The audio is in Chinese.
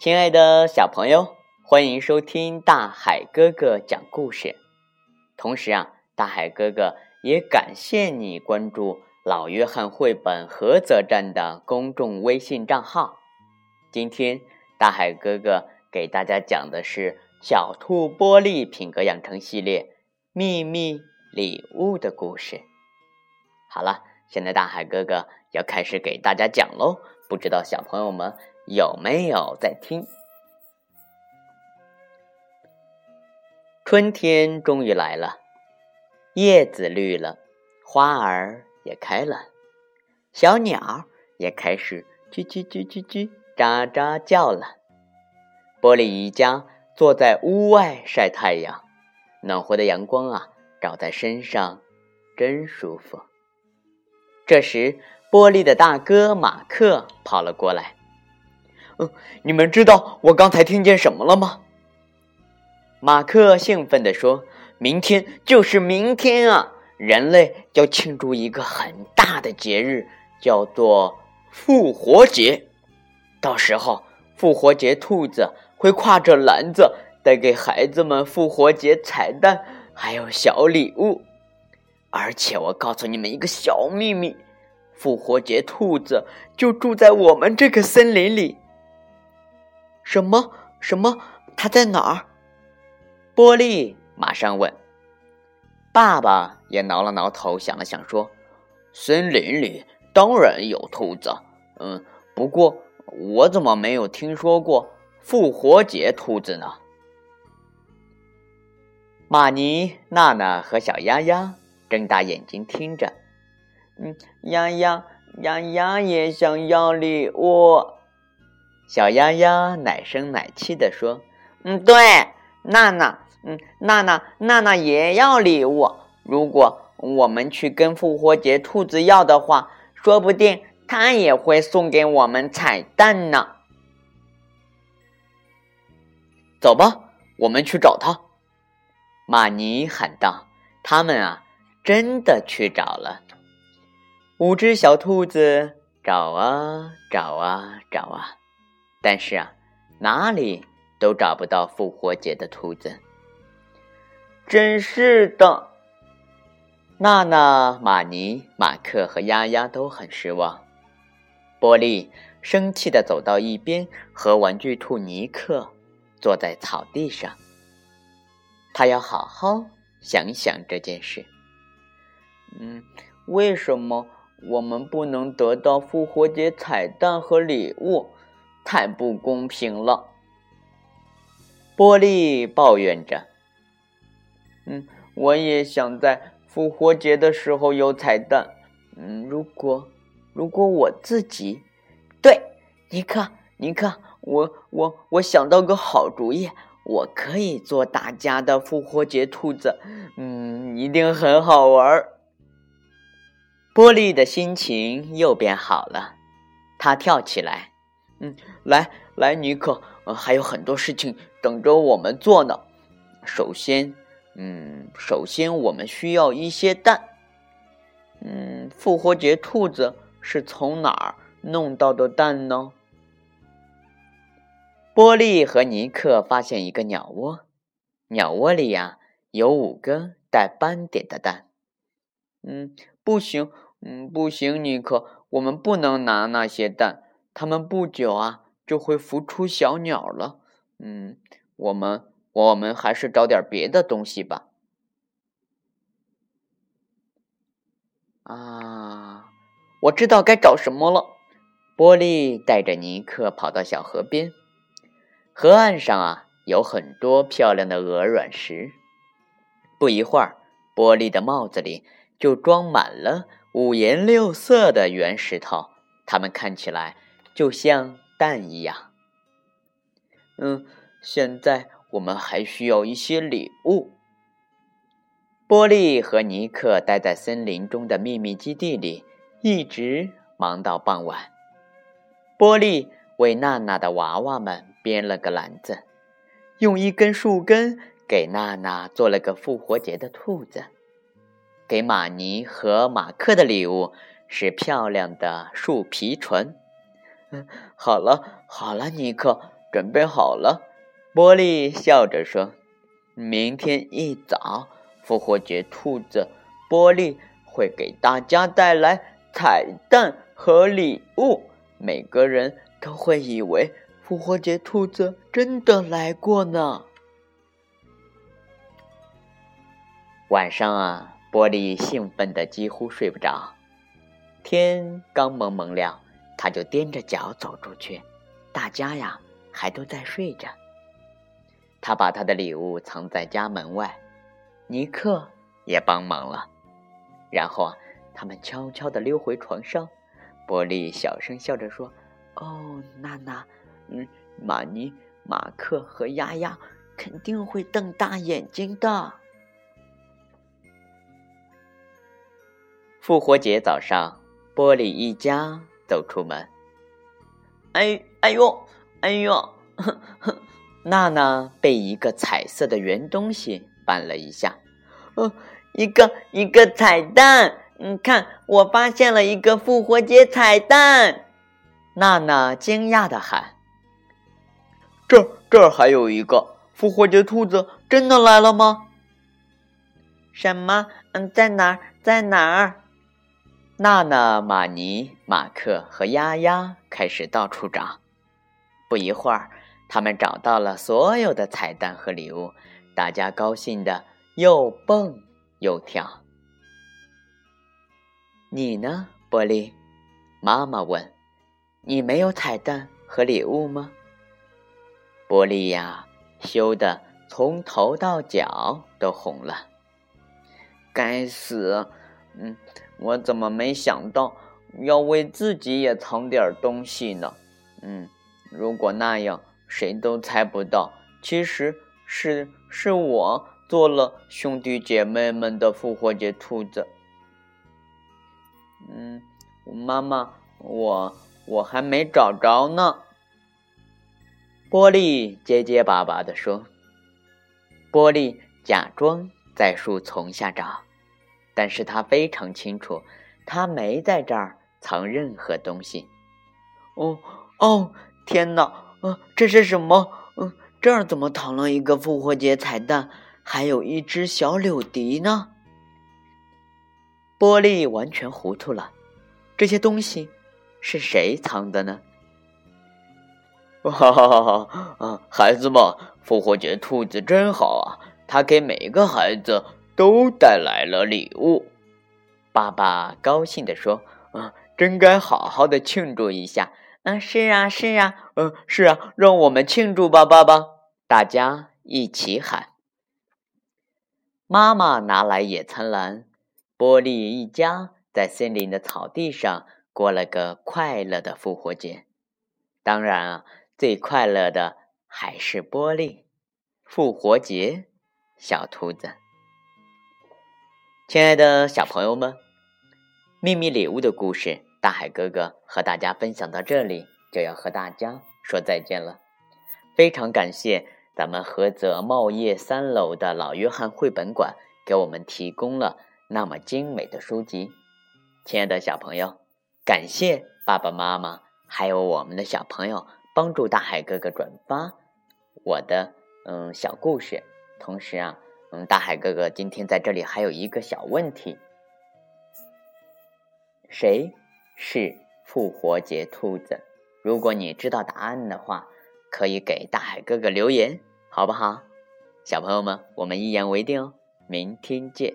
亲爱的小朋友，欢迎收听大海哥哥讲故事。同时啊，大海哥哥也感谢你关注老约翰绘本菏泽站的公众微信账号。今天，大海哥哥给大家讲的是《小兔玻璃品格养成系列秘密礼物》的故事。好了，现在大海哥哥要开始给大家讲喽。不知道小朋友们有没有在听？春天终于来了，叶子绿了，花儿也开了，小鸟也开始叽叽叽叽叽喳喳叫了。玻璃一家坐在屋外晒太阳，暖和的阳光啊，照在身上，真舒服。这时，玻璃的大哥马克跑了过来。“你们知道我刚才听见什么了吗？”马克兴奋地说：“明天就是明天啊！人类要庆祝一个很大的节日，叫做复活节。到时候，复活节兔子会挎着篮子，带给孩子们复活节彩蛋，还有小礼物。而且，我告诉你们一个小秘密。”复活节兔子就住在我们这个森林里。什么？什么？他在哪儿？波利马上问。爸爸也挠了挠头，想了想说：“森林里当然有兔子，嗯，不过我怎么没有听说过复活节兔子呢？”玛尼、娜娜和小丫丫睁大眼睛听着。嗯，丫丫丫丫也想要礼物。小丫丫奶声奶气的说：“嗯，对，娜娜，嗯，娜娜，娜娜也要礼物。如果我们去跟复活节兔子要的话，说不定他也会送给我们彩蛋呢。”走吧，我们去找他。”玛尼喊道。他们啊，真的去找了。五只小兔子找啊找啊找啊，但是啊，哪里都找不到复活节的兔子。真是的，娜娜、玛尼、马克和丫丫都很失望。波利生气的走到一边，和玩具兔尼克坐在草地上。他要好好想想这件事。嗯，为什么？我们不能得到复活节彩蛋和礼物，太不公平了。波利抱怨着：“嗯，我也想在复活节的时候有彩蛋。嗯，如果如果我自己……对，尼克，尼克，我我我想到个好主意，我可以做大家的复活节兔子。嗯，一定很好玩。”波利的心情又变好了，他跳起来，嗯，来来，尼克，还有很多事情等着我们做呢。首先，嗯，首先我们需要一些蛋。嗯，复活节兔子是从哪儿弄到的蛋呢？波利和尼克发现一个鸟窝，鸟窝里呀有五个带斑点的蛋。嗯。不行，嗯，不行，尼克，我们不能拿那些蛋，它们不久啊就会孵出小鸟了。嗯，我们，我们还是找点别的东西吧。啊，我知道该找什么了。波利带着尼克跑到小河边，河岸上啊有很多漂亮的鹅卵石。不一会儿，波利的帽子里。就装满了五颜六色的圆石头，它们看起来就像蛋一样。嗯，现在我们还需要一些礼物。波利和尼克待在森林中的秘密基地里，一直忙到傍晚。波利为娜娜的娃娃们编了个篮子，用一根树根给娜娜做了个复活节的兔子。给玛尼和马克的礼物是漂亮的树皮唇。好了好了，尼克，准备好了。波利笑着说：“明天一早，复活节兔子波利会给大家带来彩蛋和礼物，每个人都会以为复活节兔子真的来过呢。”晚上啊，波利兴奋的几乎睡不着。天刚蒙蒙亮，他就踮着脚走出去，大家呀还都在睡着。他把他的礼物藏在家门外，尼克也帮忙了。然后啊，他们悄悄地溜回床上。波利小声笑着说：“哦，娜娜，嗯，玛尼、马克和丫丫肯定会瞪大眼睛的。”复活节早上，波利一家走出门。哎，哎呦，哎呦！娜娜被一个彩色的圆东西绊了一下。哦，一个一个彩蛋！你看，我发现了一个复活节彩蛋！娜娜惊讶的喊：“这这还有一个复活节兔子，真的来了吗？”什么？嗯，在哪儿？在哪儿？娜娜、玛尼、马克和丫丫开始到处找。不一会儿。他们找到了所有的彩蛋和礼物，大家高兴的又蹦又跳。你呢，波利？妈妈问。你没有彩蛋和礼物吗？波利呀，羞得从头到脚都红了。该死！嗯，我怎么没想到要为自己也藏点东西呢？嗯，如果那样。谁都猜不到，其实是是我做了兄弟姐妹们的复活节兔子。嗯，妈妈，我我还没找着呢。玻璃结结巴巴的说：“玻璃假装在树丛下找，但是他非常清楚，他没在这儿藏任何东西。”哦哦，天哪！啊，这是什么？嗯，这儿怎么藏了一个复活节彩蛋，还有一只小柳笛呢？玻璃完全糊涂了，这些东西是谁藏的呢？哈哈哈哈啊，孩子们，复活节兔子真好啊，他给每个孩子都带来了礼物。爸爸高兴地说：“啊，真该好好的庆祝一下。”嗯，是啊，是啊，嗯，是啊，让我们庆祝吧，爸爸！大家一起喊。妈妈拿来野餐篮，波利一家在森林的草地上过了个快乐的复活节。当然啊，最快乐的还是波利，复活节小兔子。亲爱的小朋友们，秘密礼物的故事。大海哥哥和大家分享到这里，就要和大家说再见了。非常感谢咱们菏泽茂业三楼的老约翰绘本馆给我们提供了那么精美的书籍。亲爱的小朋友，感谢爸爸妈妈还有我们的小朋友帮助大海哥哥转发我的嗯小故事。同时啊，嗯，大海哥哥今天在这里还有一个小问题，谁？是复活节兔子。如果你知道答案的话，可以给大海哥哥留言，好不好？小朋友们，我们一言为定哦，明天见。